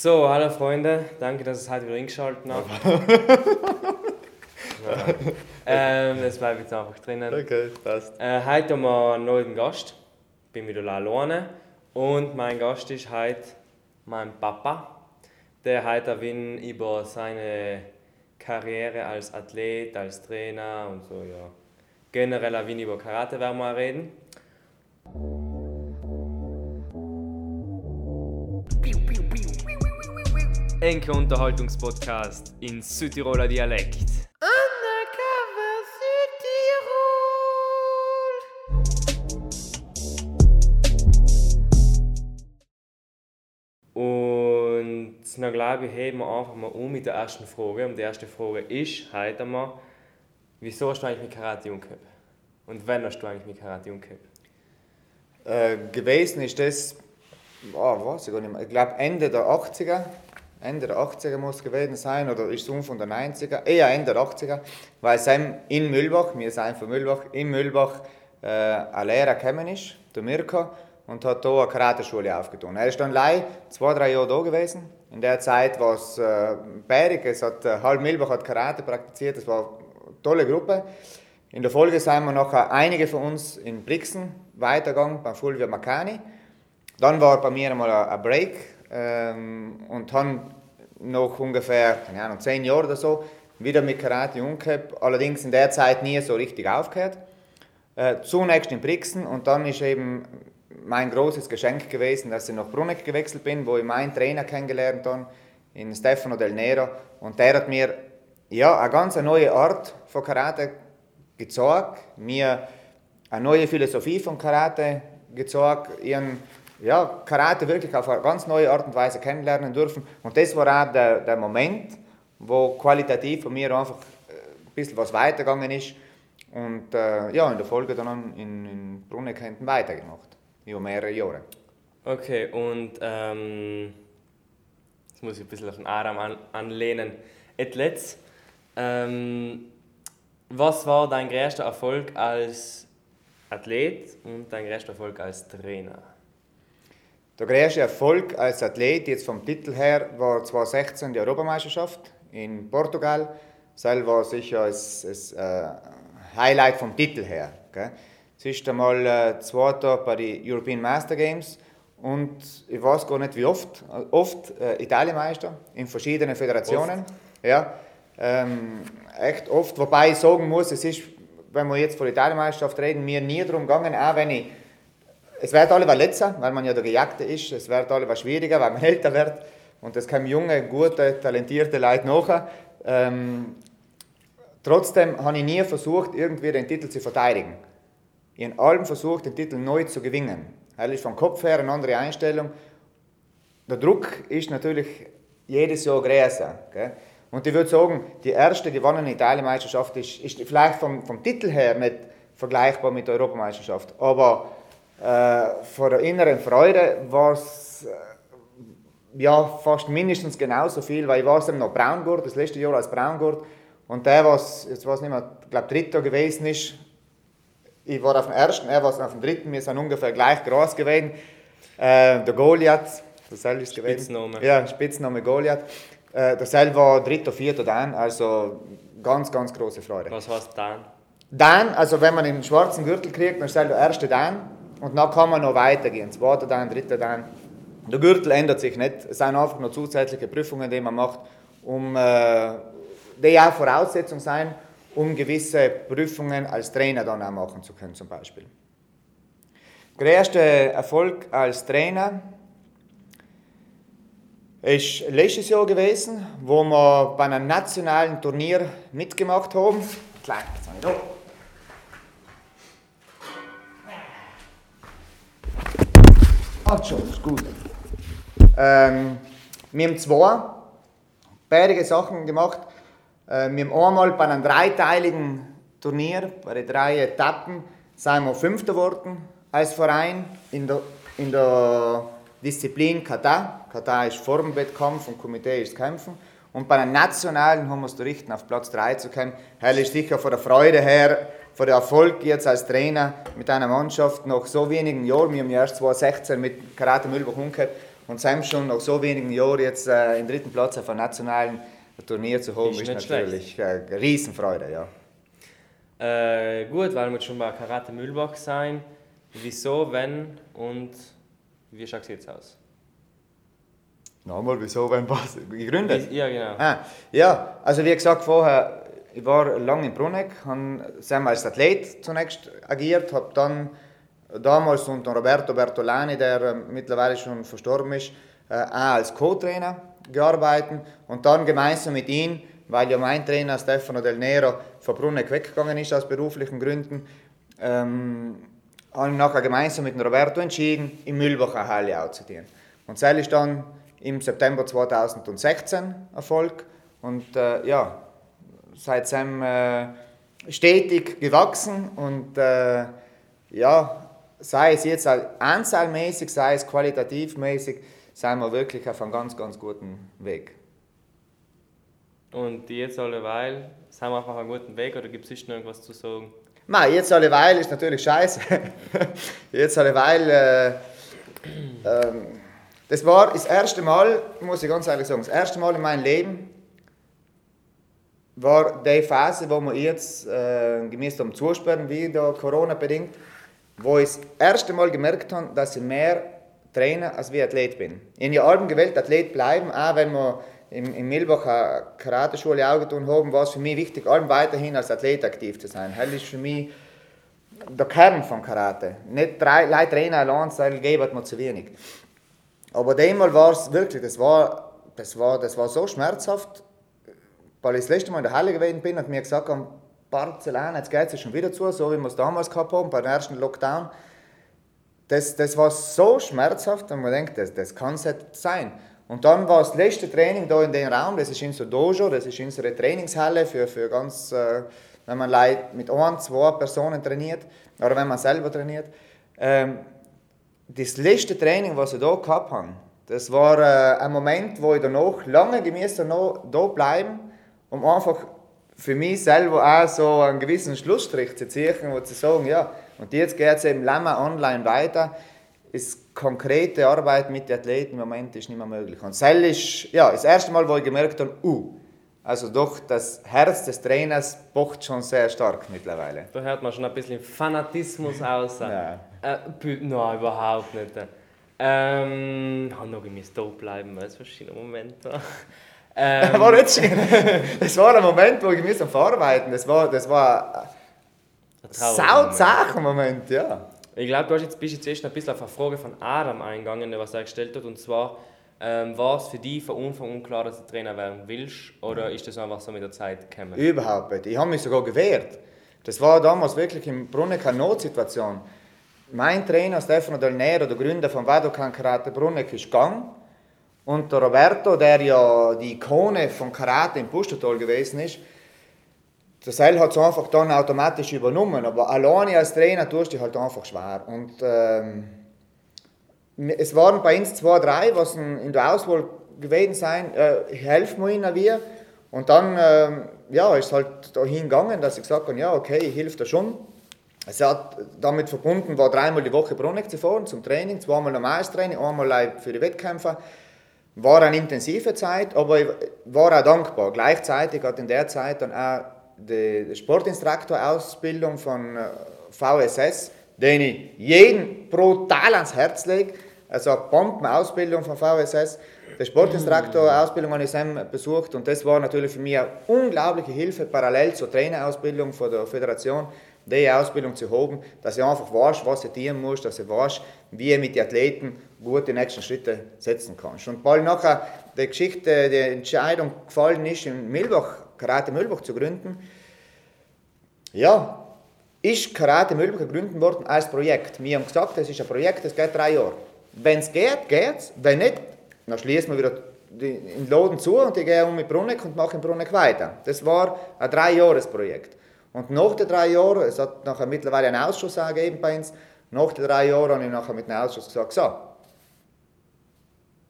So, hallo Freunde, danke, dass ihr es heute wieder eingeschaltet habt. ähm, das bleibt jetzt einfach drinnen. Okay, passt. Äh, heute haben wir einen neuen Gast. Ich bin wieder alleine. Und mein Gast ist heute mein Papa, der heute ein über seine Karriere als Athlet, als Trainer und so, ja. Generell ein über Karate werden wir reden. Enke Unterhaltungspodcast in Südtiroler Dialekt. Undercover Südtirol. Und dann glaube ich, heben wir einfach mal um mit der ersten Frage. Und die erste Frage ist heute mal, wieso hast du eigentlich mit Karate umgekehrt? Und wann hast du eigentlich mit Karate umgekehrt? Äh, gewesen ist das, oh, weiß ich gar nicht mehr, ich glaube Ende der 80er. Ende der 80er muss es gewesen sein, oder ist es Anfang der 90er? Eher Ende der 80er, weil es in Mühlbach, wir sind von Mühlbach, in Mühlbach äh, ein Lehrer gekommen ist, der Mirko, und hat hier eine Karateschule aufgetan. Er ist dann leider zwei, drei Jahre da gewesen. In der Zeit war es äh, bärig, es hat, äh, halb Mühlbach hat Karate praktiziert, es war eine tolle Gruppe. In der Folge sind wir nachher einige von uns in Brixen weitergegangen, beim Fulvio Makani. Dann war bei mir einmal ein Break ähm, und dann noch ungefähr, keine Ahnung, zehn Jahre oder so, wieder mit Karate umgekehrt, allerdings in der Zeit nie so richtig aufgehört. Äh, zunächst in Brixen und dann ist eben mein großes Geschenk gewesen, dass ich nach Bruneck gewechselt bin, wo ich meinen Trainer kennengelernt habe, in Stefano Del Nero. Und der hat mir ja, eine ganz neue Art von Karate gezeigt, mir eine neue Philosophie von Karate gezeigt, ihren ja, Karate wirklich auf eine ganz neue Art und Weise kennenlernen dürfen. Und das war auch der, der Moment, wo qualitativ von mir einfach ein bisschen was weitergegangen ist. Und äh, ja, in der Folge dann in, in Bruneck weitergemacht. Über mehrere Jahre. Okay, und ähm, jetzt muss ich ein bisschen auf den Aram an, anlehnen. Etletz, ähm, was war dein größter Erfolg als Athlet und dein größter Erfolg als Trainer? Der größte Erfolg als Athlet, jetzt vom Titel her, war 2016 die Europameisterschaft in Portugal. Das war sicher das äh, Highlight vom Titel her. Gell? Es ist einmal äh, Zweiter bei den European Master Games und ich weiß gar nicht wie oft, oft äh, Italienmeister in verschiedenen Föderationen. Oft. Ja, ähm, echt oft. Wobei ich sagen muss, es ist, wenn wir jetzt von der Italienmeisterschaft reden, mir nie darum gegangen, auch wenn ich es wird alle letzter, weil man ja der Gejagte ist. Es wird alle schwieriger, weil man älter wird. Und es kommen junge, gute, talentierte Leute nach. Ähm, trotzdem habe ich nie versucht, irgendwie den Titel zu verteidigen. Ich habe allem versucht, den Titel neu zu gewinnen. Das ist vom Kopf her eine andere Einstellung. Der Druck ist natürlich jedes Jahr größer. Gell? Und ich würde sagen, die erste gewonnene Italienmeisterschaft ist, ist vielleicht vom, vom Titel her nicht vergleichbar mit der Europameisterschaft. Aber äh, von der inneren Freude war es äh, ja, fast mindestens genauso viel, weil ich war dann noch Braungurt, das letzte Jahr als Braungurt. Und der, was, jetzt weiß nicht mehr, ich glaube, dritter gewesen ist, ich war auf dem ersten, er war auf dem dritten, wir sind ungefähr gleich groß gewesen. Äh, der Goliath, der Sel ist gewesen. Spitzname. Ja, Spitzname Goliath. Äh, der Sel war dritter, vierter Dan, also ganz, ganz große Freude. Was heißt dann? Dan, also wenn man den schwarzen Gürtel kriegt, dann ist er der erste Dan und dann kann man noch weitergehen. Zweiter Dan, dritter Dan. Der Gürtel ändert sich nicht. Es sind einfach nur zusätzliche Prüfungen, die man macht, um, äh, die auch Voraussetzung sein, um gewisse Prüfungen als Trainer dann auch machen zu können, zum Beispiel. Der größte Erfolg als Trainer ist letztes Jahr gewesen, wo wir bei einem nationalen Turnier mitgemacht haben. Klein, jetzt habe ich da. Ach schon, ist gut. Ähm, wir haben zwei bärige Sachen gemacht. Äh, wir haben einmal bei einem dreiteiligen Turnier, bei den drei Etappen, sind wir Fünfter geworden als Verein in der, in der Disziplin Kata. Kata ist Formwettkampf und Komitee ist Kämpfen. Und bei den Nationalen haben wir es richten, auf Platz 3 zu kommen. Hell ist sicher von der Freude her, von der Erfolg jetzt als Trainer mit einer Mannschaft nach so wenigen Jahren. Wir haben ja erst 2016 mit Karate Mühlbach umgekehrt. Und Sam schon nach so wenigen Jahren jetzt äh, im dritten Platz auf einem nationalen Turnier zu haben, Ist ist, natürlich äh, eine Riesenfreude. Ja. Äh, gut, weil wir schon bei Karate Mühlbach sein. Wieso, wenn und wie schaut es jetzt aus? Nochmal, wieso, wenn was? Gegründet? Ja, genau. Ah, ja, also wie gesagt vorher, ich war lange in Bruneck, habe als Athlet zunächst agiert, habe dann damals unter Roberto Bertolani, der äh, mittlerweile schon verstorben ist, äh, auch als Co-Trainer gearbeitet und dann gemeinsam mit ihm, weil ja mein Trainer Stefano Del Nero von Bruneck weggegangen ist aus beruflichen Gründen, ähm, habe ich nachher gemeinsam mit Roberto entschieden, in Mühlbach eine Halle auszudienen. Und das ist dann im September 2016 Erfolg und äh, ja, seitdem äh, stetig gewachsen und äh, ja, sei es jetzt anzahlmäßig, sei es qualitativmäßig, sind wir wirklich auf einem ganz, ganz guten Weg. Und jetzt alleweil, sind wir einfach auf einem guten Weg oder gibt es noch irgendwas zu sagen? Nein, jetzt alleweil ist natürlich scheiße. jetzt alleweil, äh, ähm, das war das erste Mal, muss ich ganz ehrlich sagen, das erste Mal in meinem Leben war die Phase, wo wir jetzt, äh, gemäß dem Zusperren, wie da Corona bedingt, wo ich das erste Mal gemerkt habe, dass ich mehr Trainer als wie Athlet bin. Habe ja allem gewählt, Athlet bleiben, auch wenn wir in, in Milbach eine Karateschule aufgetan haben, war es für mich wichtig, allem weiterhin als Athlet aktiv zu sein. Das ist für mich der Kern von Karate. Nicht drei Leute Trainer allein, das geben mir zu wenig. Aber einmal war es wirklich, das war, das, war, das war so schmerzhaft, weil ich das letzte Mal in der Halle gewesen bin und mir gesagt haben, Barcelona, jetzt geht es schon wieder zu, so wie wir es damals gehabt haben, beim ersten Lockdown. Das, das war so schmerzhaft und man denkt, das, das kann es nicht sein. Und dann war das letzte Training da in dem Raum, das ist unser Dojo, das ist unsere Trainingshalle für, für ganz, äh, wenn man mit ein, zwei Personen trainiert oder wenn man selber trainiert. Ähm, das letzte Training, was ich da gehabt habe, das war äh, ein Moment, wo ich danach lange gemäß da bleiben, um einfach für mich selber auch so einen gewissen Schlussstrich zu ziehen und zu sagen, ja, und jetzt geht es eben länger online weiter. Das konkrete Arbeit mit den Athleten im Moment ist nicht mehr möglich. Und das ist ja, das erste Mal, wo ich gemerkt habe, uh, also doch, das Herz des Trainers pocht schon sehr stark mittlerweile. Da hört man schon ein bisschen Fanatismus aus. Ja. Äh, nein, überhaupt nicht. Ähm, ich noch gemäß da bleiben, weil es verschiedene Momente. Ähm. war nicht schön. Das war ein Moment, wo ich mich Verarbeiten Das war, das war ein sauzacher Moment, ja. Ich glaube, du hast jetzt, bist jetzt erst ein bisschen auf eine Frage von Adam eingegangen, was er gestellt hat. Und zwar, ähm, war es für dich von Anfang an klar, dass du Trainer werden willst? Oder ist das einfach so mit der Zeit gekommen? Überhaupt nicht. Ich habe mich sogar gewehrt. Das war damals wirklich im Brunnen keine Notsituation. Mein Trainer Stefano Del Nero, der Gründer von Wadokan Karate Bruneck, ist gegangen. Und der Roberto, der ja die Ikone von Karate im Pustertal gewesen ist, der Seil hat es einfach dann automatisch übernommen. Aber alleine als Trainer tust du halt einfach schwer. Und ähm, es waren bei uns zwei, drei, was in der Auswahl gewesen sind, äh, helfen wir ihnen wir. Und dann ähm, ja, ist halt dahin gegangen, dass ich gesagt habe, ja, okay, ich helfe da schon. Es hat damit verbunden, war dreimal die Woche Bruneck zu fahren zum Training, zweimal normales Training, einmal für die Wettkämpfe. War eine intensive Zeit, aber ich war auch dankbar. Gleichzeitig hat in der Zeit dann auch die Sportinstructor-Ausbildung von äh, VSS, den ich jedem brutal ans Herz lege. Also Bombenausbildung von VSS. Die Sportinstructor-Ausbildung habe ich besucht und das war natürlich für mich eine unglaubliche Hilfe, parallel zur Trainerausbildung von der Föderation, diese Ausbildung zu haben, dass ich einfach weiß, was ich tun muss, dass ich weiß, wie ich mit den Athleten gut die nächsten Schritte setzen kann. Und bald nachher die Geschichte, die Entscheidung gefallen ist, in Milbach, Karate Milbach zu gründen, ja, ist Karate Milbach gegründet worden als Projekt. Wir haben gesagt, das ist ein Projekt, das geht drei Jahre. Wenn es geht, geht es. Wenn nicht, dann schließen wir wieder den Laden zu und ich gehe um mit Bruneck und mache in Bruneck weiter. Das war ein Drei-Jahres-Projekt. Und nach den drei Jahren, es hat nachher mittlerweile einen Ausschuss gegeben bei uns, nach den drei Jahren habe ich nachher mit dem Ausschuss gesagt, so,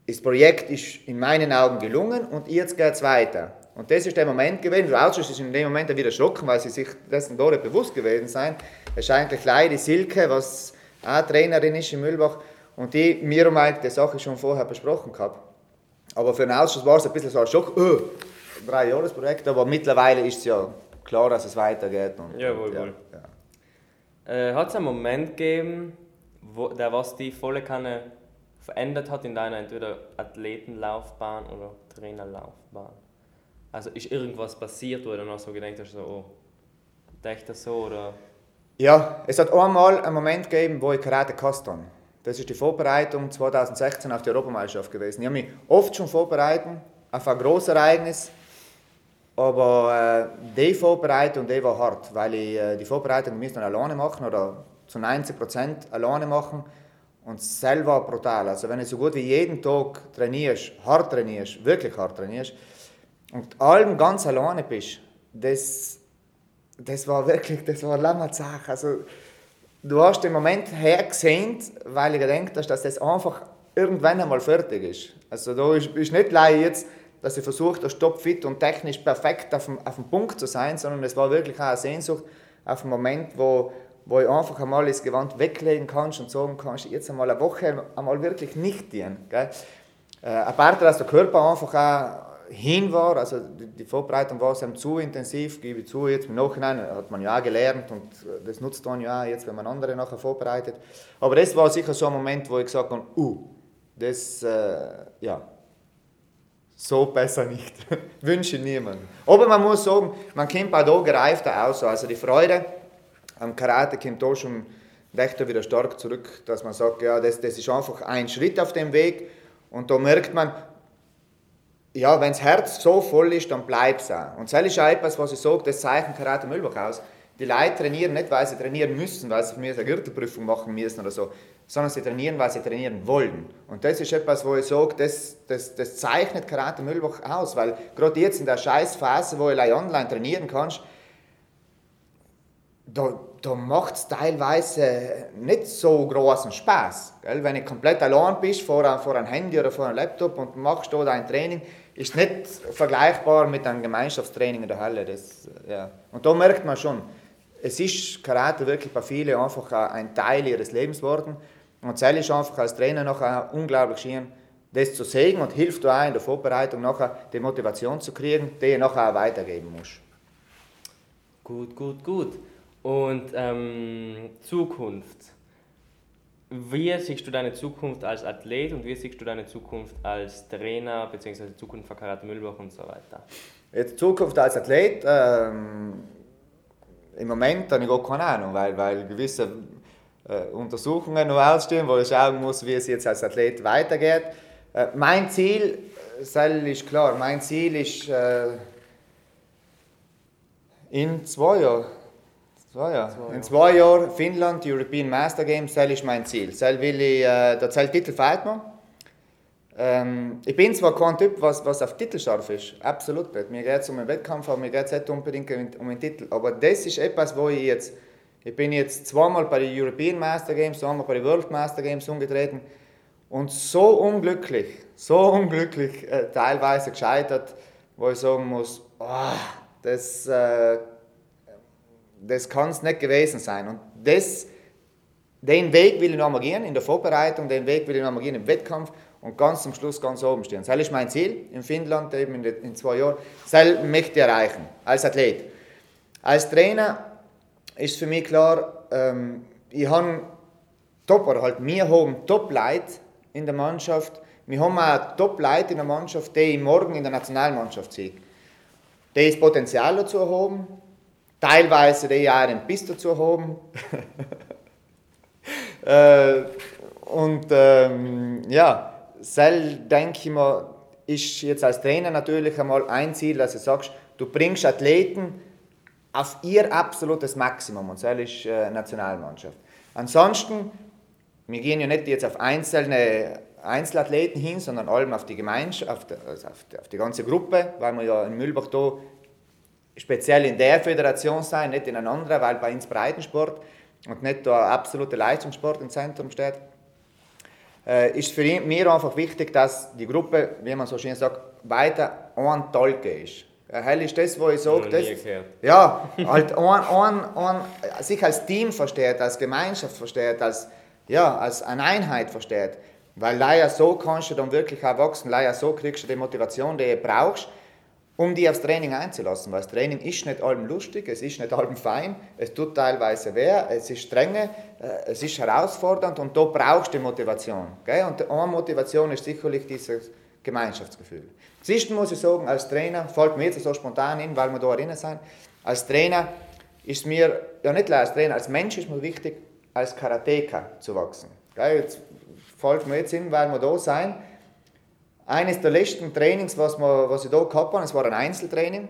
das Projekt ist in meinen Augen gelungen und jetzt geht es weiter. Und das ist der Moment gewesen, der Ausschuss ist in dem Moment wieder erschrocken, weil sie sich dessen nicht bewusst gewesen sind. Es ist eigentlich leider Silke, was auch Trainerin ist in Mühlbach. Und die, wir und Mike, die Sache schon vorher besprochen gehabt. Aber für den Ausschuss war es ein bisschen so ein Schock, oh, drei Jahresprojekt, aber mittlerweile ist es ja klar, dass es weitergeht. Und, Jawohl, ja, wohl. ja. Äh, hat es einen Moment gegeben, wo, der was die volle Kanne verändert hat in deiner entweder Athletenlaufbahn oder Trainerlaufbahn? Also ist irgendwas passiert, wo du dann auch so gedacht hast, so, oh, dachte das so oder... Ja, es hat einmal einen Moment gegeben, wo ich Karate gehasst habe. Das ist die Vorbereitung 2016 auf die Europameisterschaft gewesen. Ich habe mich oft schon vorbereitet auf ein grosses Ereignis, aber äh, die Vorbereitung die war hart, weil ich äh, die Vorbereitung müsste alleine machen oder zu 90 Prozent alleine machen und selber brutal. Also wenn du so gut wie jeden Tag trainierst, hart trainierst, wirklich hart trainierst und allem ganz alleine bist, das, das war wirklich, das war eine lange Sache. Also du hast den Moment hergesehen, weil ich gedacht habe, dass das einfach irgendwann einmal fertig ist. Also da ist, ist nicht leider jetzt, dass ich versucht habe, topfit und technisch perfekt auf dem, auf dem Punkt zu sein, sondern es war wirklich auch eine Sehnsucht auf einen Moment, wo, wo ich einfach einmal das Gewand weglegen kannst und sagen kannst, jetzt einmal eine Woche einmal wirklich nicht dienen. Gell? Äh, apart, dass der Körper einfach auch hin war, also die, Vorbereitung war eben zu intensiv, gebe ich zu, jetzt im Nachhinein hat man ja auch gelernt und äh, das nutzt man ja auch jetzt, wenn man andere nachher vorbereitet. Aber das war sicher so ein Moment, wo ich gesagt habe, uh, das, äh, ja, so besser nicht. Wünsche ich niemandem. Aber man muss sagen, man kommt auch da gereifter aus. Also die Freude am Karate kommt da schon recht wieder stark zurück, dass man sagt, ja, das, das ist einfach ein Schritt auf dem Weg. Und da merkt man, ja, wenn das Herz so voll ist, dann bleibt es auch. Und das ist auch etwas, was ich sage, das zeichnet Karate Mühlbach aus. Die Leute trainieren nicht, weil sie trainieren müssen, weil sie für mich eine Gürtelprüfung machen müssen oder so, sondern sie trainieren, weil sie trainieren wollen. Und das ist etwas, wo ich sage, das, das, das zeichnet Karate Mühlbach aus, weil gerade jetzt in der scheiß Phase, wo du online trainieren kannst, da, da macht es teilweise nicht so großen Spaß. Gell? Wenn du komplett allein bist vor, vor einem Handy oder vor einem Laptop und machst da dein Training, ist nicht vergleichbar mit einem Gemeinschaftstraining in der Halle. Das, ja. Und da merkt man schon, es ist Karate wirklich bei vielen einfach ein Teil ihres Lebens geworden. Und es ist einfach als Trainer nachher unglaublich schön, das zu sehen und hilft auch in der Vorbereitung nachher die Motivation zu kriegen, die du nachher auch weitergeben musst. Gut, gut, gut. Und ähm, Zukunft. Wie siehst du deine Zukunft als Athlet und wie siehst du deine Zukunft als Trainer bzw. Zukunft für Karate Mühlbach und so weiter? Jetzt Zukunft als Athlet, ähm, im Moment habe ich gar keine Ahnung, weil, weil gewisse Untersuchungen noch ausstehen, wo ich schauen muss, wie es jetzt als Athlet weitergeht. Äh, mein Ziel, Sel ist klar, mein Ziel ist äh, in zwei Jahren Zwei. Zwei In zwei Jahren Finnland, European Master Games, das ist mein Ziel. Das will ich, äh, der Titel fehlt mir. Ähm, ich bin zwar kein Typ, was, was auf Titel scharf ist, absolut nicht. Mir geht es um einen Wettkampf, aber mir geht es nicht unbedingt um einen Titel. Aber das ist etwas, wo ich jetzt, ich bin jetzt zweimal bei den European Master Games, zweimal bei den World Master Games umgetreten und so unglücklich, so unglücklich äh, teilweise gescheitert, wo ich sagen muss, oh, das... Äh, das kann es nicht gewesen sein. Und das, den Weg will ich noch mal gehen in der Vorbereitung, den Weg will ich noch mal gehen im Wettkampf und ganz zum Schluss ganz oben stehen. Das ist mein Ziel in Finnland eben in, zwei Jahren. Das möchte ich erreichen als Athlet. Als Trainer ist für mich klar, ähm, ich habe Top, oder halt wir haben Top-Leute in der Mannschaft. Wir haben auch Top-Leute in der Mannschaft, die morgen in der Nationalmannschaft sind. Die das Potenzial dazu haben, teilweise die auch einen Biss dazu haben. äh, und ähm, ja, sel denke ich mal, ist jetzt als Trainer natürlich einmal ein Ziel, dass du sagst, du bringst Athleten auf ihr absolutes Maximum und das ist äh, Nationalmannschaft. Ansonsten, wir gehen ja nicht jetzt auf einzelne Einzelathleten hin, sondern allem auf die Gemeinschaft, auf also auf auf die ganze Gruppe, weil wir ja in Mühlbach da speziell in der Föderation sein, nicht in einer anderen, weil bei uns Breitensport und nicht der absolute Leistungssport im Zentrum steht, äh, ist für mir einfach wichtig, dass die Gruppe, wie man so schön sagt, weiter ein Tolke ist. Hell ist das, wo ich sage, das, ja, halt ein, ein, ein, sich als Team versteht, als Gemeinschaft versteht, als, ja, als eine Einheit versteht. Weil leider so kannst du dann wirklich auch wachsen, leider so kriegst du die Motivation, die du brauchst, um dich aufs Training einzulassen. Weil das Training ist nicht allem lustig, es ist nicht allem fein, es tut teilweise weh, es ist strenge, äh, es ist herausfordernd und da brauchst du die Motivation. Gell? Und eine Motivation ist sicherlich dieses Gemeinschaftsgefühl. Erste muss ich sagen, als Trainer, fällt mir jetzt so spontan in, weil wir da drinnen sind, als Trainer ist mir, ja nicht nur als Trainer, als Mensch ist mir wichtig, als Karateka zu wachsen. Gell? Jetzt fällt mir jetzt in, weil wir da sind. Eines der letzten Trainings, was, wir, was ich da gehabt habe, es war ein Einzeltraining.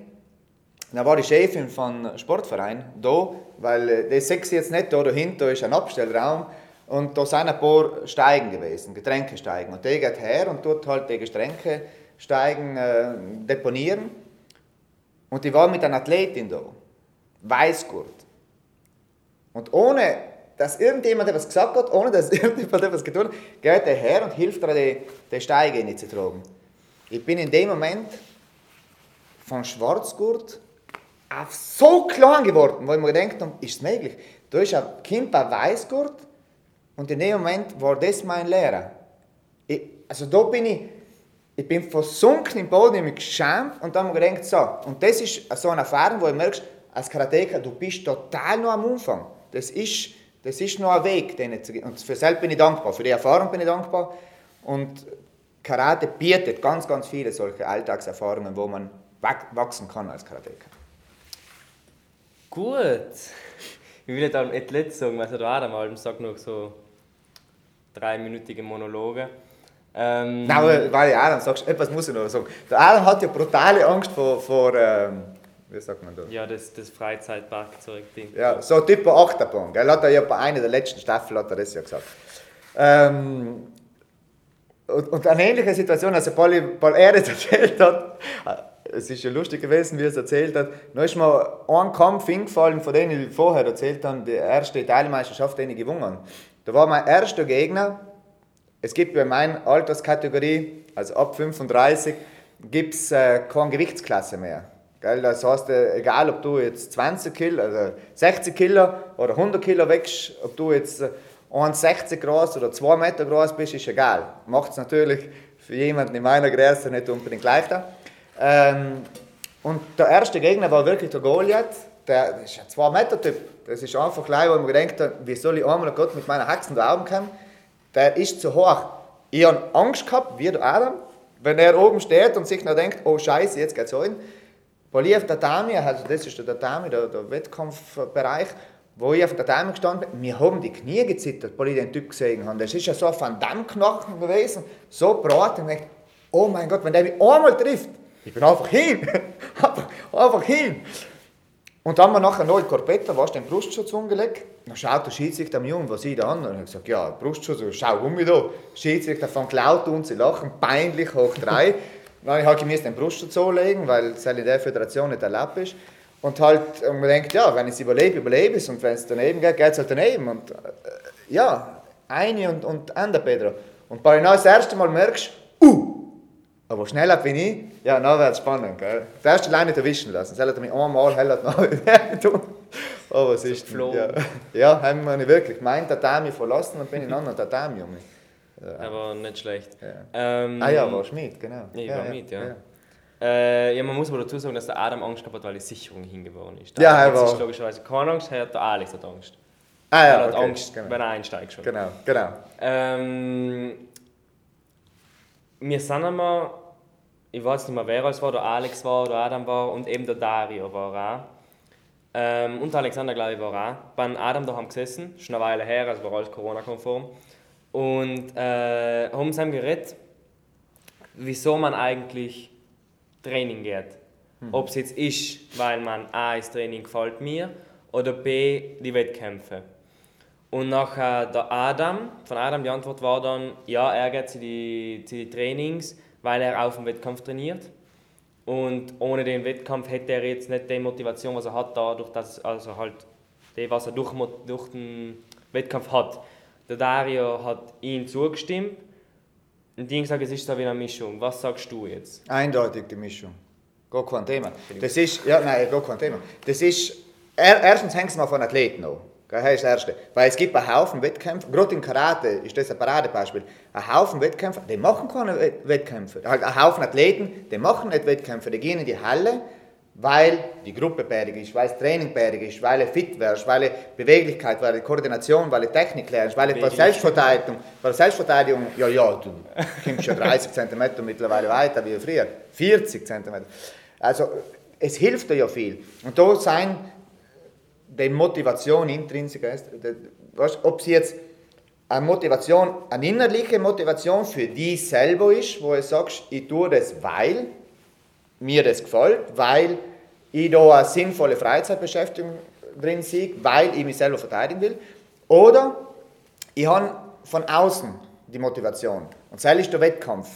Da war die Chefin vom Sportverein da, weil äh, das sehe ich jetzt nicht da dahinter, ist ein Abstellraum und da sind ein paar Steigen gewesen, Getränkesteigen. Und der geht her und tut halt die Getränkesteigen äh, deponieren. Und ich war mit einer Athletin da, Weißgurt. Und ohne dass irgendjemand etwas gesagt hat, ohne dass irgendjemand etwas getan hat, geht er her und hilft ihr, die, die Steige reinzutragen. Ich bin in dem Moment von Schwarzgurt auf so klein geworden, wo ich mir gedacht habe, ist es möglich? Da ist ein Kind bei Weißgurt und in dem Moment war das mein Lehrer. Ich, also da bin ich, ich bin versunken im Boden, ich mich geschämt und dann habe ich gedacht, so, und das ist so eine Erfahrung, wo du merkst, als Karateka, du bist total noch am Anfang. Das ist, das ist noch ein Weg, den zu gehen. Und für selbst bin ich dankbar, für die Erfahrung bin ich dankbar. Und Karate bietet ganz, ganz viele solche Alltagserfahrungen, wo man wachsen kann als Karateka. Gut. Ich will nicht Athlet sagen, also der Adam Alm sagt noch so dreiminütige Monologe. Ähm, Nein, weil Adam sagst, etwas muss ich noch sagen. Der Adam hat ja brutale Angst vor, vor ähm, wie sagt man da? Ja, das, das Freizeitparkzeug-Ding. Ja, so typ Achterbahn. Gell? Hat er ja bei einer der letzten Staffeln hat er das ja gesagt. Ähm, und, und eine ähnliche Situation, als Paul, Paul er das erzählt hat, es ist ja lustig gewesen, wie er es erzählt hat. Da ist mir ein Kampf hingefallen, von dem ich vorher erzählt habe, die erste Teilmeisterschaft, den ich gewonnen habe. Da war mein erster Gegner. Es gibt bei meiner Alterskategorie, also ab 35, gibt es äh, keine Gewichtsklasse mehr. Gell? Das heißt, äh, egal ob du jetzt 20 Kilo, also 60 Kilo oder 100 Kilo wächst, ob du jetzt 1,60 äh, groß oder 2 Meter groß bist, ist egal. Macht es natürlich für jemanden in meiner Größe nicht unbedingt leichter. Ähm, und der erste Gegner war wirklich der Goliath. Der ist ein 2 Meter Typ. Das ist einfach klein, wo mir gedacht wie soll ich einmal Gott mit meiner Haxen da oben kommen? Der ist zu hoch. Ich habe Angst gehabt, wie der Adam, wenn er oben steht und sich noch denkt, oh Scheiße, jetzt geht's rein. Weil ich auf der Tatami, also das ist der Tatami, der, der Wettkampfbereich, wo ich auf der Tatami gestanden bin, mir haben die Knie gezittert, weil ich den Typ gesehen habe. Das ist ja so ein Van Damme-Knochen gewesen, so brat. Und ich dachte, oh mein Gott, wenn der mich einmal trifft, ich bin einfach hin. einfach, einfach hin. Und dann haben wir nachher noch in Korpetta, was den Brustschutz umgelegt. Dann schaut der Schiedsrichter mir um, was ich da an? Und ich habe gesagt, ja, Brustschutz, schau um mich da. Schiedsrichter fängt laut an zu lachen, peinlich hoch drei. Dann habe ich den Brustschutz anlegen, weil es halt in der Föderation nicht erlaubt ist. Und halt, und man denkt, ja, wenn ich es überlebe, überlebe ich es. Und wenn es daneben geht, geht es halt daneben. Und äh, ja, eine und, und andere, Pedro. Und bei das erste Mal merkst aber schneller bin ich, ja, dann wird es spannend. Gell? Das erste Leine nicht erwischen lassen. Das hat mich einmal heller tun. Aber es ist. Ja, ja haben wir nicht wirklich. Mein Tatami verlassen und bin in einen anderen Tatami um mich. Ja. Aber nicht schlecht. Ja. Ähm, ah ja, war Schmied, genau. Ja, ich war mit, ja. Äh, ja, man muss aber dazu sagen, dass der Adam Angst gehabt hat, weil die Sicherung hingeworfen ist. Der ja, er war... logischerweise keine Angst, hat der Alex hat Angst. Ah ja, er hat okay, Angst, genau. wenn er einsteigt schon. Genau, genau. Ähm, wir sind einmal, ich weiß nicht mehr wer es war, der Alex war, der Adam war und eben der Dario war auch. Ähm, und der Alexander, glaube ich, war auch. Bei Adam daheim gesessen, schon eine Weile her, also war alles Corona-konform. Und äh, haben sie geredet, wieso man eigentlich Training geht. Mhm. Ob es jetzt ist, weil man A, das Training gefällt mir oder B, die Wettkämpfe. Und nachher der Adam, von Adam die Antwort war dann, ja, er geht zu die, zu die Trainings, weil er auf dem Wettkampf trainiert. Und ohne den Wettkampf hätte er jetzt nicht die Motivation, was er hat, dadurch, dass also halt die, was er durch, durch den Wettkampf hat. Der Dario hat ihm zugestimmt und haben gesagt, es ist so wie eine Mischung. Was sagst du jetzt? Eindeutig die Mischung. Gar kein Thema. Das ist, ja, nein, gar kein Thema. Das ist, erstens hängt es mal von Athleten an. Das ist das Erste. Weil es gibt einen Haufen Wettkämpfe, gerade im Karate ist das ein Paradebeispiel, ein Haufen Wettkämpfe, die machen keine Wettkämpfe. Halt ein Haufen Athleten, die machen nicht Wettkämpfe, die gehen in die Halle, weil die Gruppe bärig ist, weil das Training bärig ist, weil er fit wärst, weil er Beweglichkeit, weil er Koordination, weil er Technik lernst, weil er Selbstverteidigung, weil Selbstverteidigung, ja, ja, du kommst schon 30 cm mittlerweile weiter wie früher, 40 cm. Also es hilft dir ja viel. Und da sein die Motivation intrinsisch ist, ob sie jetzt eine Motivation, eine innerliche Motivation für dich selber ist, wo du sagst, ich tue das, weil mir das gefällt, weil ich da eine sinnvolle Freizeitbeschäftigung drin sehe, weil ich mich selber verteidigen will. Oder ich habe von außen die Motivation. Und das ist der Wettkampf.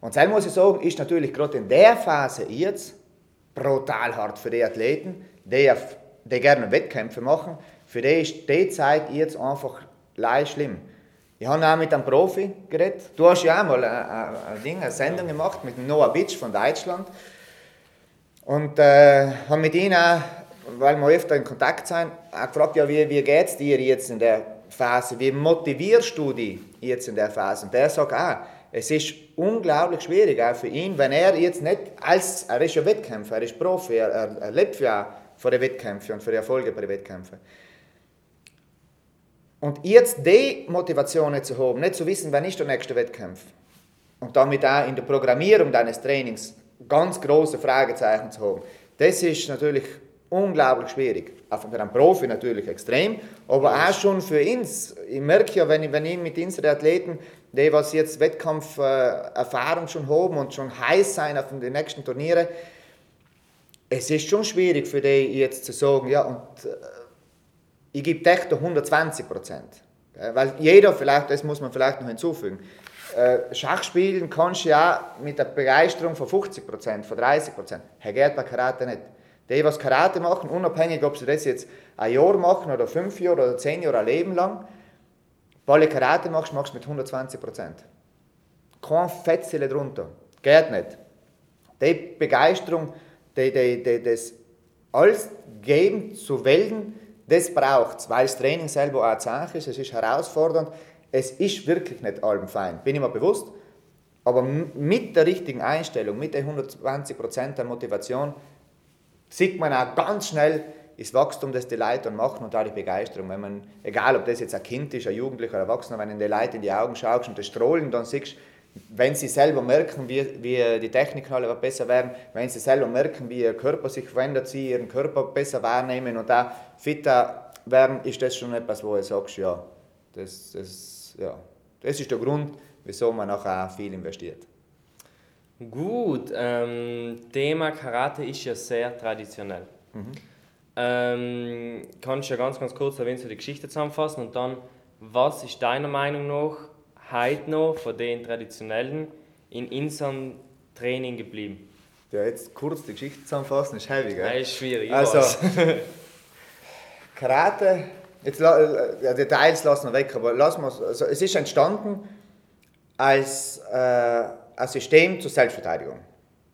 Und das muss ich sagen, ist natürlich gerade in der Phase jetzt brutal hart für die Athleten, die, die gerne Wettkämpfe machen. Für die ist die Zeit jetzt einfach leicht schlimm. Ich habe auch mit einem Profi geredet. Du hast ja auch mal eine, eine, Ding, eine Sendung gemacht mit Noah Bitsch von Deutschland. Und äh, habe mit ihm auch, weil wir öfter in Kontakt sind, auch gefragt, ja, wie, wie geht es dir jetzt in der Phase? Wie motivierst du dich jetzt in der Phase? Und der sagt auch, es ist unglaublich schwierig, auch für ihn, wenn er jetzt nicht als, er ist ja Wettkämpfer, er ist Profi, er, er lebt ja von den Wettkämpfen und für die Erfolge bei den Wettkämpfen. Und jetzt die Motivation zu haben, nicht zu wissen, wann ist der nächste Wettkampf und damit auch in der Programmierung deines Trainings ganz große Fragezeichen zu haben, das ist natürlich unglaublich schwierig. Auch für einen Profi natürlich extrem, aber auch schon für uns. Ich merke ja, wenn ich, wenn ich mit unseren Athleten, die was jetzt Wettkampferfahrung äh, schon haben und schon heiß sein auf den nächsten Turnieren, es ist schon schwierig für die jetzt zu sagen, ja, und äh, ich gebe echt 120 Prozent. Weil jeder vielleicht, das muss man vielleicht noch hinzufügen, äh, Schach spielen kannst du ja mit der Begeisterung von 50 Prozent, von 30 Prozent. Herr geht bei Karate nicht. Die, die Karate machen, unabhängig, ob sie das jetzt ein Jahr machen oder fünf Jahre oder zehn Jahre, ein Leben lang, weil du Karate machst, machst du mit 120 Prozent. Kein Fetzele drunter. Geht nicht. Die Begeisterung, die, die, die, das alles geben zu wählen, das braucht es, weil das Training selber auch zäh ist, es ist herausfordernd, es ist wirklich nicht allem fein, bin ich mir bewusst, aber mit der richtigen Einstellung, mit den 120% der Motivation, sieht man auch ganz schnell das Wachstum, das die Leute machen und auch die Begeisterung. Wenn man, egal ob das jetzt ein Kind ist, ein Jugendlicher, ein Erwachsener, wenn du den Leuten in die Augen schaust und das Strahlen dann siehst, wenn sie selber merken, wie, wie die Techniken alle besser werden, wenn sie selber merken, wie ihr Körper sich verändert, sie ihren Körper besser wahrnehmen und auch fitter werden, ist das schon etwas, wo du sagst, ja, das, das, ja, das ist der Grund, wieso man nachher auch viel investiert. Gut, ähm, Thema Karate ist ja sehr traditionell. Mhm. Ähm, kannst du ja ganz, ganz kurz erwähnen, so die Geschichte zusammenfassen und dann, was ist deiner Meinung nach heute noch von den traditionellen in unserem Training geblieben? Ja, jetzt kurz die Geschichte zusammenfassen, ist heavy, gell? Ja, ist schwierig. Also, Karate, jetzt äh, Details lassen wir weg, aber lassen wir also, es ist entstanden als äh, ein System zur Selbstverteidigung.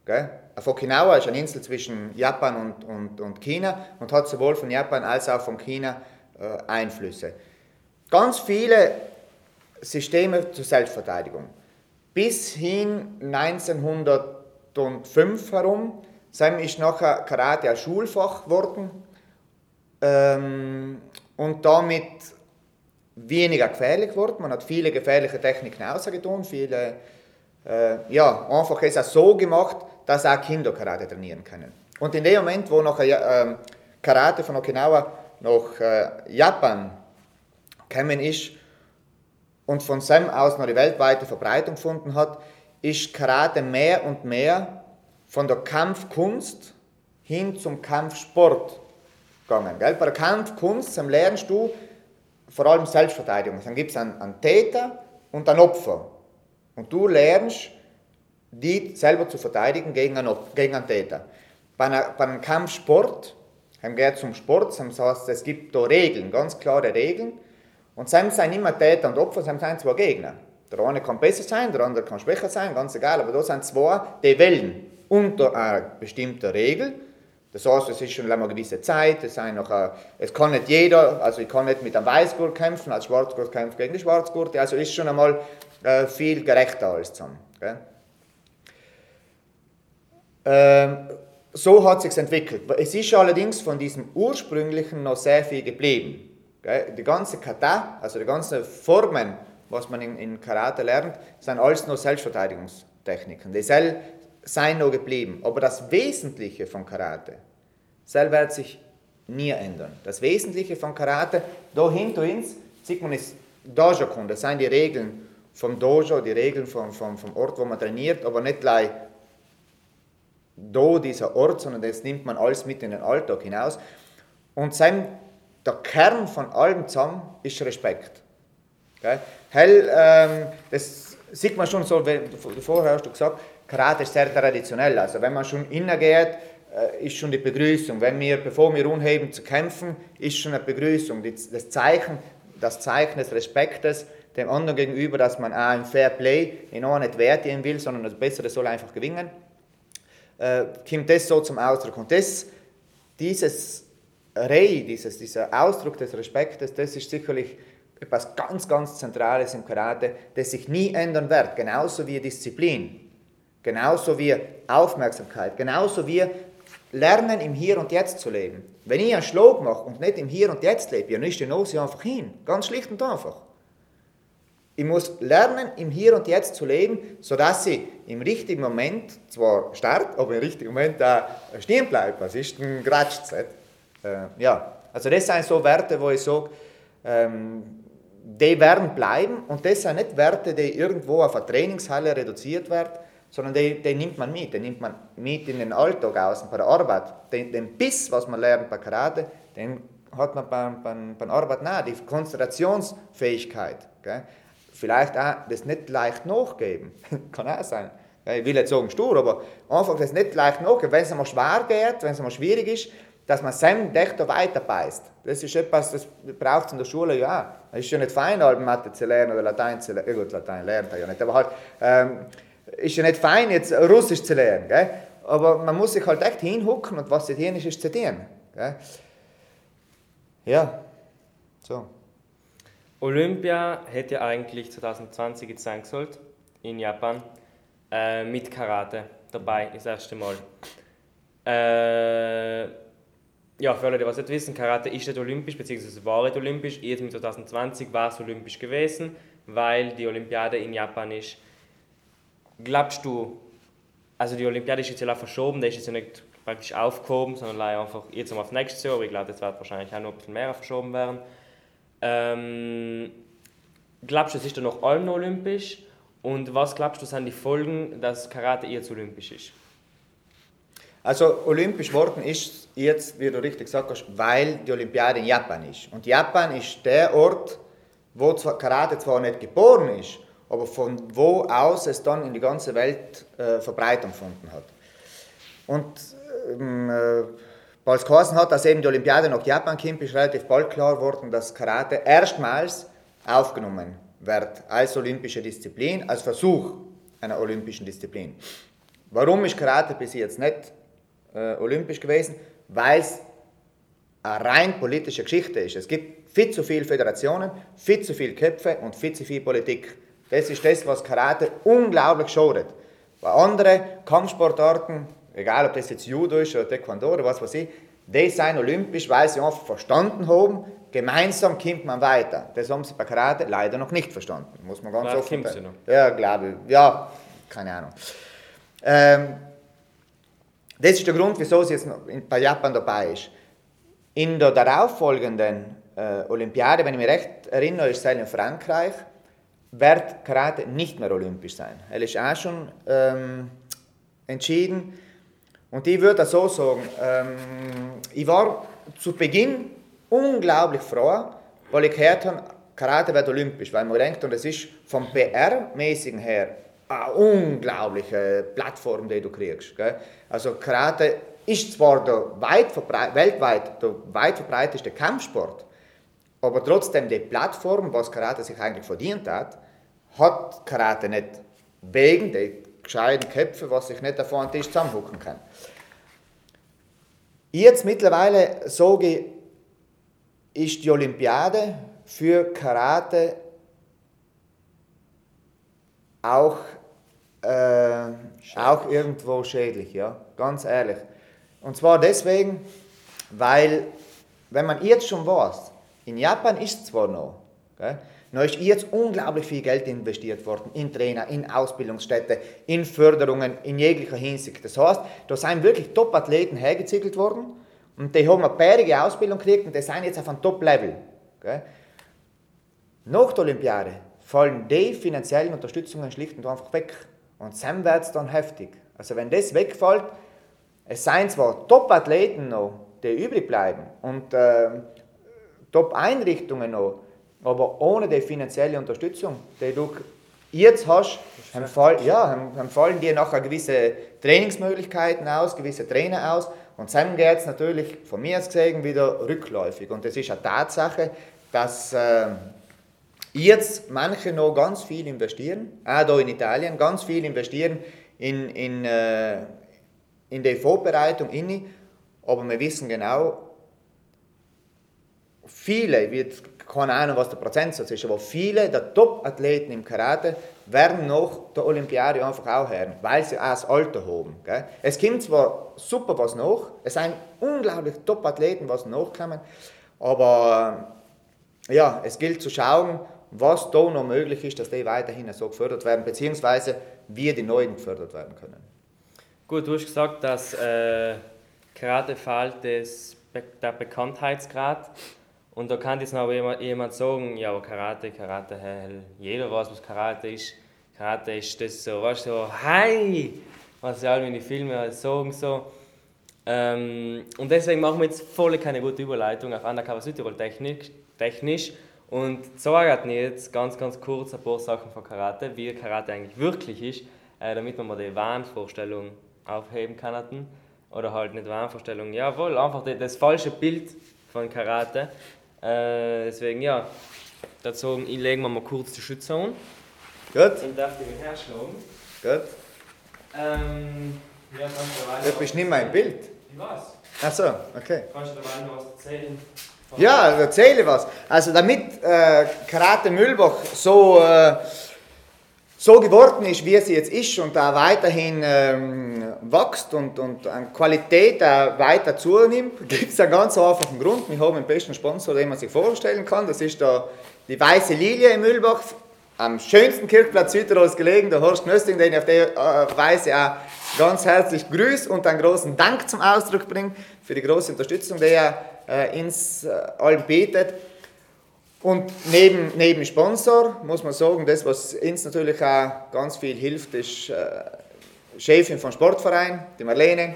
Gell? Auf Okinawa ist eine Insel zwischen Japan und, und, und China und hat sowohl von Japan als auch von China äh, Einflüsse. Ganz viele Systeme zur Selbstverteidigung. Bis hin 1905 herum ist nachher Karate ein Schulfach geworden ähm, und damit weniger gefährlich geworden. Man hat viele gefährliche Techniken ausgetan, viele, äh, ja, einfach ist es so gemacht, dass auch Kinder Karate trainieren können. Und in dem Moment, wo nachher äh, Karate von Okinawa nach äh, Japan gekommen ist, und von seinem aus noch die weltweite Verbreitung gefunden hat, ist Karate mehr und mehr von der Kampfkunst hin zum Kampfsport gegangen. Gell? Bei der Kampfkunst lernst du vor allem Selbstverteidigung. Dann gibt es einen, einen Täter und einen Opfer. Und du lernst, die selber zu verteidigen gegen einen, gegen einen Täter. Bei, einer, bei einem Kampfsport, dann geht es um Sport, das heißt, es gibt da Regeln, ganz klare Regeln. Und Sam sind immer Täter und Opfer, Sam sind zwei Gegner. Der eine kann besser sein, der andere kann schwächer sein, ganz egal, aber da sind zwei, die wählen unter einer bestimmten Regel, Das heißt, es ist schon eine gewisse Zeit, es, sind noch, äh, es kann nicht jeder, also ich kann nicht mit einem Weißgurt kämpfen, als Schwarzgurt kämpfen gegen die Schwarzgurte, also ist schon einmal äh, viel gerechter alles zusammen. Gell? Ähm, so hat es sich entwickelt. Es ist allerdings von diesem ursprünglichen noch sehr viel geblieben. Die ganze Kata, also die ganzen Formen, was man in, in Karate lernt, sind alles nur Selbstverteidigungstechniken. Die sind noch geblieben. Aber das Wesentliche von Karate, das wird sich nie ändern. Das Wesentliche von Karate, da hinter uns, sieht man ist Dojo-Kun, das sind die Regeln vom Dojo, die Regeln vom, vom, vom Ort, wo man trainiert, aber nicht gleich da dieser Ort, sondern das nimmt man alles mit in den Alltag hinaus. Und sein, der Kern von allem zusammen ist Respekt. Okay? Hell, ähm, das sieht man schon so, wenn, vorher hast du gesagt, Karate ist sehr traditionell. Also wenn man schon innergeht, äh, ist schon die Begrüßung. Wenn wir, bevor wir unheben zu kämpfen, ist schon eine Begrüßung. Das Zeichen, das Zeichen des Respektes dem anderen gegenüber, dass man auch im Fair Play in auch nicht Wert gehen will, sondern das Bessere soll einfach gewinnen, äh, kommt das so zum Ausdruck. Und das, dieses Rei, dieses, dieser Ausdruck des Respektes, das ist sicherlich etwas ganz, ganz Zentrales im Karate, das sich nie ändern wird, genauso wie Disziplin, genauso wie Aufmerksamkeit, genauso wie Lernen im Hier und Jetzt zu leben. Wenn ich einen Schlag mache und nicht im Hier und Jetzt lebe, dann ist die Nose einfach hin. Ganz schlicht und einfach. Ich muss lernen, im Hier und Jetzt zu leben, sodass ich im richtigen Moment zwar starte, aber im richtigen Moment auch stehen bleibe. Was ist ein Gratsch? Äh, ja, also das sind so Werte, wo ich sage, ähm, die werden bleiben und das sind nicht Werte, die irgendwo auf eine Trainingshalle reduziert werden, sondern die, die nimmt man mit, die nimmt man mit in den Alltag aus, bei der Arbeit. Den, den Biss, was man lernt bei Karate, den hat man beim, beim, beim Arbeit nah, die Konzentrationsfähigkeit. Gell? Vielleicht auch das nicht leicht nachgeben, kann auch sein. Ich will jetzt sagen stur, aber einfach das nicht leicht nachgeben, wenn es einmal schwer geht, wenn es einmal schwierig ist, dass man seinem Dächter weiter beißt. Das ist etwas, das braucht es in der Schule ja. Es ist ja nicht fein, Mathe zu lernen oder Latein zu lernen. Ja gut, Latein lernt er ja nicht, aber halt, ähm, ist ja nicht fein, jetzt Russisch zu lernen. Gell? Aber man muss sich halt echt hinhucken und was zitieren ist, ist zitieren. Ja, so. Olympia hätte eigentlich 2020 jetzt sein sollen, in Japan, äh, mit Karate dabei, das erste Mal. Äh, ja, für alle, die was nicht wissen, Karate ist nicht olympisch, beziehungsweise war nicht olympisch. Jetzt mit 2020 war es olympisch gewesen, weil die Olympiade in Japan ist. Glaubst du, also die Olympiade ist jetzt ja verschoben, die ist jetzt ja nicht praktisch aufgehoben, sondern einfach jetzt auf nächstes Jahr, aber ich glaube, das wird wahrscheinlich auch noch ein bisschen mehr verschoben werden. Ähm, glaubst du, es ist dann noch allem olympisch? Und was glaubst du, sind die Folgen, dass Karate jetzt olympisch ist? Also olympisch worden ist jetzt, wie du richtig gesagt hast, weil die Olympiade in Japan ist. Und Japan ist der Ort, wo Karate zwar nicht geboren ist, aber von wo aus es dann in die ganze Welt äh, Verbreitung gefunden hat. Und ähm, äh, weil es geheißen hat, dass eben die Olympiade nach Japan kommt, ist relativ bald klar geworden, dass Karate erstmals aufgenommen wird als olympische Disziplin, als Versuch einer olympischen Disziplin. Warum ist Karate bis jetzt nicht äh, olympisch gewesen? Weil es eine rein politische Geschichte ist. Es gibt viel zu viele Föderationen, viel zu viele Köpfe und viel zu viel Politik. Das ist das, was Karate unglaublich schadet. Bei anderen Kampfsportarten egal ob das jetzt Judo ist oder Taekwondo oder was weiß ich, die sind olympisch, weil sie einfach verstanden haben, gemeinsam kommt man weiter. Das haben sie bei Karate leider noch nicht verstanden, muss man ganz offen sagen. Ja, glaube ich. Ja, keine Ahnung. Ähm, das ist der Grund, wieso sie jetzt bei Japan dabei ist. In der darauffolgenden äh, Olympiade, wenn ich mich recht erinnere, ist es in Frankreich, wird Karate nicht mehr olympisch sein. Er ist auch schon ähm, entschieden. Und ich würde so sagen, ähm, ich war zu Beginn unglaublich froh, weil ich gehört habe, Karate wird olympisch, weil man denkt, und es ist vom PR-mäßigen her eine unglaubliche Plattform, die du kriegst. Gell? Also Karate ist zwar der weit weltweit der weit verbreiteste Kampfsport, aber trotzdem die Plattform, was Karate sich eigentlich verdient hat, hat Karate nicht wegen der gescheiten Köpfe, was sich nicht davor an Tisch zusammenhocken kann. Jetzt mittlerweile sage ich, ist die Olympiade für Karate auch, äh, auch irgendwo schädlich, ja, ganz ehrlich. Und zwar deswegen, weil, wenn man jetzt schon weiß, in Japan ist es zwar noch, gell, noch ist jetzt unglaublich viel Geld investiert worden in Trainer, in Ausbildungsstätte, in Förderungen, in jeglicher Hinsicht. Das heißt, da sind wirklich Top-Athleten hergezickelt worden und die haben eine bärige Ausbildung gekriegt und die sind jetzt auf einem Top-Level. gell. Nach der Olympiade fallen die finanziellen Unterstützungen schlicht und einfach weg. Und dann wird es dann heftig. Also wenn das wegfällt, es seien zwar Top-Athleten noch, die übrig bleiben und äh, Top-Einrichtungen noch, aber ohne die finanzielle Unterstützung, die du jetzt hast, dann, fall, ja, fallen dir nachher gewisse Trainingsmöglichkeiten aus, gewisse Trainer aus und dann geht es natürlich von mir aus gesehen wieder rückläufig. Und es ist eine Tatsache, dass äh, jetzt manche noch ganz viel investieren, auch hier in Italien, ganz viel investieren in, in, äh, in die Vorbereitung, inni, aber wir wissen genau, viele, wird keine Ahnung, was der Prozentsatz ist, aber viele der Top-Athleten im Karate werden nach der Olympiade einfach auch her, weil sie auch das Alter haben. Gell? Es kommt zwar super was nach, es sind unglaublich Top-Athleten, was nachkommen, aber ja, es gilt zu schauen, was da noch möglich ist, dass die weiterhin so gefördert werden, beziehungsweise wie die Neuen gefördert werden können. Gut, du hast gesagt, dass äh, Karate fehlt das Be der Bekanntheitsgrad. Und da kann jetzt noch jemand, sagen, ja, aber Karate, Karate, hell, jeder weiß, was Karate ist. Karate ist das so, weißt du, so, hi, was ja alle in die Filme halt sagen so. Ähm, und deswegen machen wir jetzt voll keine gute Überleitung auf Undercover Südtirol technisch, technisch und sagen jetzt ganz, ganz kurz ein paar Sachen von Karate, wie Karate eigentlich wirklich ist, äh, damit wir mal die Wahnvorstellung aufheben können. Oder halt nicht Wahnvorstellung, jawohl, einfach das falsche Bild von Karate. Äh, deswegen, ja, dazu legen wir mal kurz die Schütze an. Gut, Ich darf die herschlagen. gut. Ähm, ja, kannst du dabei Du bist nicht mehr im Bild. Ich weiß. Ach so, okay. Kannst du dabei noch was erzählen? Ja, erzähle was. Also damit äh, Karate Mühlbach so, äh, so geworden ist, wie sie jetzt ist und da weiterhin ähm, wächst und, und an Qualität auch weiter zunimmt, gibt es einen ganz einfachen Grund. Wir haben den besten Sponsor, den man sich vorstellen kann. Das ist da die Weiße Lilie in Mühlbach, am schönsten Kirchplatz Südtirols gelegen, der Horst Knösting, den ich auf der äh, Weise auch ganz herzlich grüße und einen großen Dank zum Ausdruck bringe für die große Unterstützung, die er äh, ins äh, Alm bietet. Und neben, neben Sponsor muss man sagen, das, was uns natürlich auch ganz viel hilft, ist äh, Chefin vom Sportverein, die Marlene,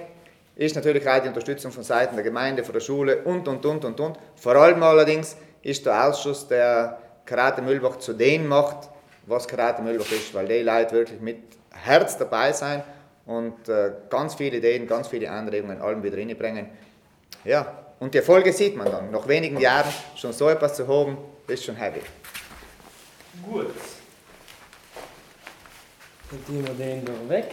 ist natürlich auch die Unterstützung von Seiten der Gemeinde, von der Schule und, und, und, und, und. Vor allem allerdings ist der Ausschuss, der Karate Mühlbach zu dem macht, was Karate Mühlbach ist, weil die Leute wirklich mit Herz dabei sein und äh, ganz viele Ideen, ganz viele Anregungen allem wieder reinbringen. Ja, und die Erfolge sieht man dann. Nach wenigen Jahren schon so etwas zu haben, ist schon heavy. Gut. Dann tun wir den da weg.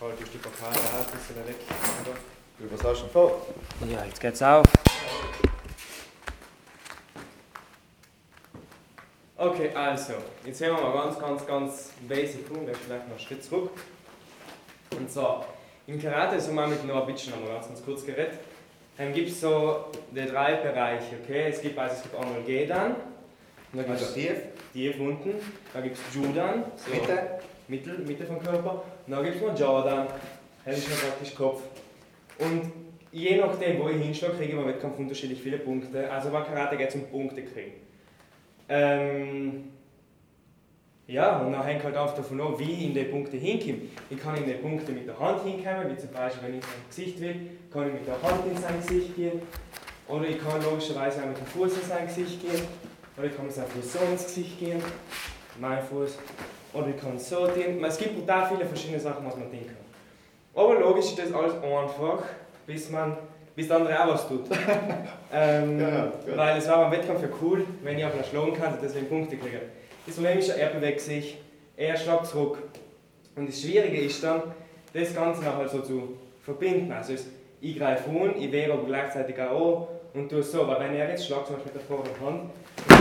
Halt die Pokale ab, ist er weg. Du, was hast du denn vor? Ja, jetzt geht's auf. Okay, also, jetzt sehen wir mal ganz, ganz, ganz basic um, vielleicht noch einen Schritt zurück. Und so, im Karate, so mal mit Noah Bitschen haben wir ganz, kurz geredet, dann gibt es so die drei Bereiche, okay? Es gibt, also es gibt einmal Gedan, und dann Also tief, tief unten, dann gibt es Judan, so Mitte. Mittel, Mitte vom Körper, und dann gibt es noch Jordan, das ist praktisch Kopf. Und je nachdem, wo ich hinschlage, kriege ich beim Wettkampf unterschiedlich viele Punkte. Also bei Karate geht es um Punkte kriegen. Ähm, ja, und dann hängt halt auch davon ab, wie ich in die Punkte hinkomme. Ich kann in die Punkte mit der Hand hinkommen, wie zum Beispiel, wenn ich in sein Gesicht will, kann ich mit der Hand in sein Gesicht gehen. Oder ich kann logischerweise auch mit dem Fuß in sein Gesicht gehen. Oder ich kann mit seinem Fuß so ins Gesicht gehen, mein Fuß. Oder ich kann so dienen. Es gibt total viele verschiedene Sachen, was man dienen kann. Aber logisch ist das alles einfach, bis man bis der andere auch was tut. ähm, Ja, ja. Weil es war beim Wettkampf ja cool, wenn ich auf einer schlagen kann und deswegen Punkte kriege. Das Problem ist, er bewegt sich, er schlagt zurück. Und das Schwierige ist dann, das Ganze noch halt so zu verbinden. Also ich greife an, ich wehre aber gleichzeitig auch an und tue es so. Weil wenn er jetzt schlägt, zum Beispiel mit der vorderen Hand,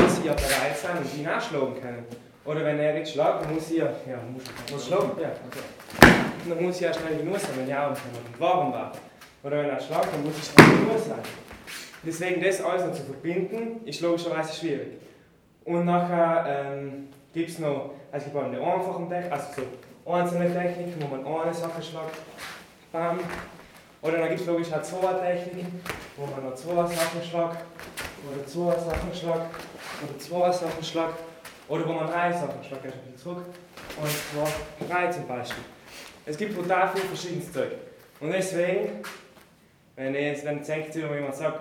muss ich ja bereit sein und ihn nachschlagen können. Oder wenn er jetzt schlägt, dann muss ich ja, ja muss, muss schlagen, ja, okay. Dann muss ich ja schnell genug sein, wenn ich auch warm war. Oder wenn er schlägt, dann muss ich schnell genug sein. Deswegen das alles noch zu verbinden, ist logischerweise schwierig. Und nachher ähm, gibt es noch, also es gibt eine einfache Technik, also so einzelne Techniken, wo man eine Sache schlägt, bam. Oder dann gibt es logisch auch zwei Techniken, wo man noch zwei Sachen schlägt, oder zwei Sachen schlägt, oder zwei Sachen schlägt, oder wo man drei Sachen schlägt, erst ein zurück, und zwar drei zum Beispiel. Es gibt brutal viel verschiedenes Zeug. Und deswegen, wenn ihr jetzt dann denkt, wenn jemand sagt,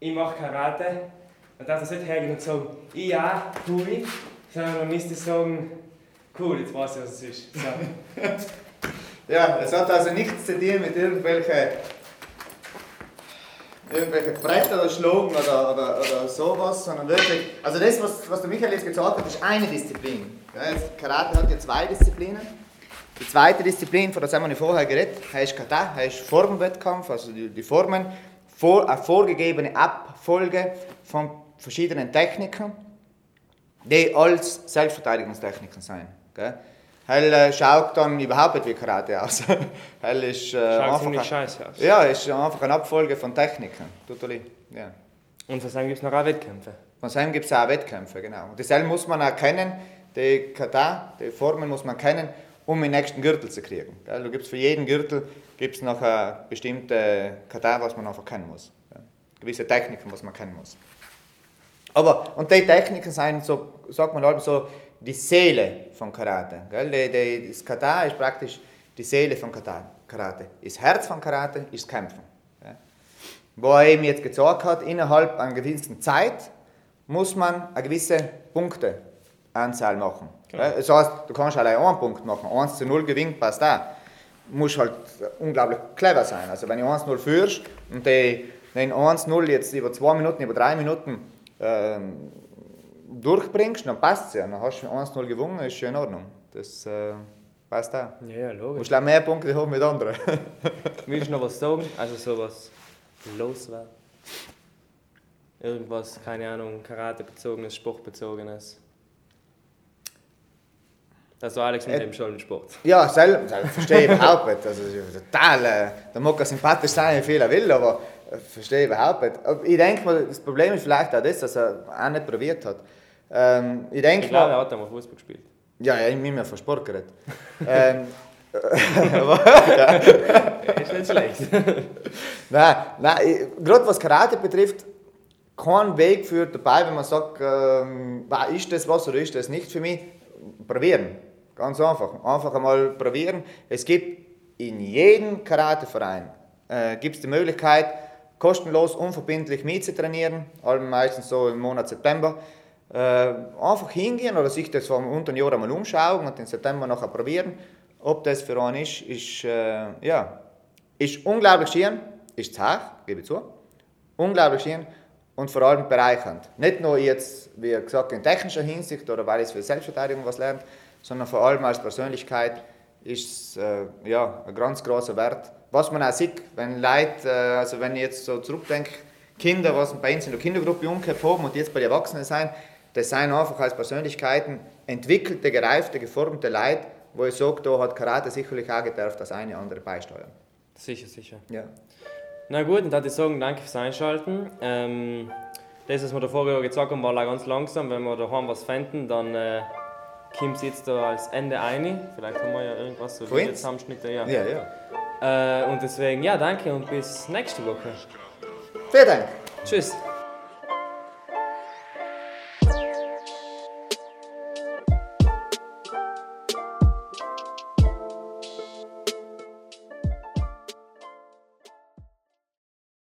ich mache Karate, dann darf das nicht hergehen und sagen, ja, ich, sondern man müsste sagen, cool, jetzt weiß ich, was es ist. So. Ja, es hat also nichts zu tun mit irgendwelchen, irgendwelchen Bretter oder Schlagen oder, oder, oder sowas, sondern wirklich, also das, was, was der Michael jetzt gesagt hat, ist eine Disziplin. Karate hat ja zwei Disziplinen. Die zweite Disziplin, von der haben wir vorher geredet, heißt Kata, heißt Formwettkampf, also die, die Formen, vor, eine vorgegebene Abfolge von verschiedenen Techniken, die als Selbstverteidigungstechniken sein. Gell? Hell äh, schaut dann überhaupt nicht wie Karate aus. Hell ist, äh, einfach ein- scheiße aus. Ja, ist einfach eine Abfolge von Techniken. Totally. Ja. Und für gibt es noch auch Wettkämpfe. Von seinem gibt es auch Wettkämpfe, genau. Und dasselbe muss man auch kennen, die Kata, die Formen muss man kennen, um den nächsten Gürtel zu kriegen. Gell? Du gibt's für jeden Gürtel gibt's noch eine bestimmte Kata, was man einfach kennen muss. Gewisse Techniken, was man kennen muss. Aber, und die Techniken sind, so, sagt man halt so, die Seele von Karate. Gell? Die, die, das Kata ist praktisch die Seele von Kata- Karate. Das Herz von Karate ist Kämpfen. Ja? Wo er eben jetzt gesagt hat, innerhalb einer gewissen Zeit muss man eine gewisse Punkteanzahl machen. Ja, Das heißt, du kannst allein einen Punkt machen. 1 zu 0 gewinnt, passt da. Du musst halt unglaublich clever sein. Also wenn du 1-0 führst und den 1-0 jetzt über zwei Minuten, über drei Minuten ähm, durchbringst, dann passt es ja. Dann hast du 1-0 gewonnen, ist schon in Ordnung. Das äh, passt auch. Ja, ja, Du logisch. musst auch mehr Punkte haben mit anderen. Willst du noch was sagen? Also sowas loswerden? Irgendwas, keine Ahnung, Karate-bezogenes, Sportbezogenes? Also Alex mit Äh, dem schon Sport. Ja, selber, selber verstehe ich überhaupt nicht. Also, total, äh, der mag sympathisch sein, wie viel er will, aber verstehe ich überhaupt nicht. Ich denke mal, das Problem ist vielleicht auch das, dass er auch nicht probiert hat. Ähm, ich denke Ich glaube, er hat einmal Fußball gespielt. ja, ja, ich habe mir von Sport geredet. ähm, Ist nicht schlecht. Nein, nein gerade was Karate betrifft, kein Weg führt dabei, wenn man sagt, ähm, ist das was oder ist das nicht für mich. Probieren. Ganz einfach. Einfach einmal probieren. Es gibt in jedem Karateverein äh, gibt's die Möglichkeit, kostenlos, unverbindlich mitzutrainieren, meistens so im Monat September. Äh, einfach hingehen oder sich das vom unteren Jahr einmal umschauen und im September nachher probieren. Ob das für einen ist, ist, äh, ja, ist unglaublich schön, ist zart, gebe ich zu. Unglaublich schön und vor allem bereichernd. Nicht nur jetzt, wie gesagt, in technischer Hinsicht oder weil es für Selbstverteidigung was lernt, sondern vor allem als Persönlichkeit ist äh, ja, ein ganz großer Wert. Was man auch sieht, wenn Leute, äh, also wenn ich jetzt so zurückdenke, Kinder, was bei uns in der Kindergruppe umgekehrt haben und jetzt bei den Erwachsenen sein, das sind einfach als Persönlichkeiten entwickelte, gereifte, geformte Leute, wo ich sage, da hat Karate sicherlich auch gedarf das eine oder andere beisteuern. Sicher, sicher. Ja. Na gut, dann würde ich sagen, danke fürs Einschalten. Ähm, das, was wir da vorher gesagt haben, war leider ganz langsam. Wenn wir daheim was finden, dann äh, kommt es jetzt da als Ende ein. Vielleicht haben wir ja irgendwas so Vorhin? Videozusammenschnitte. Ja. Ja, ja. Äh, und deswegen, ja, danke und bis nächste Woche. Vielen Dank. Tschüss.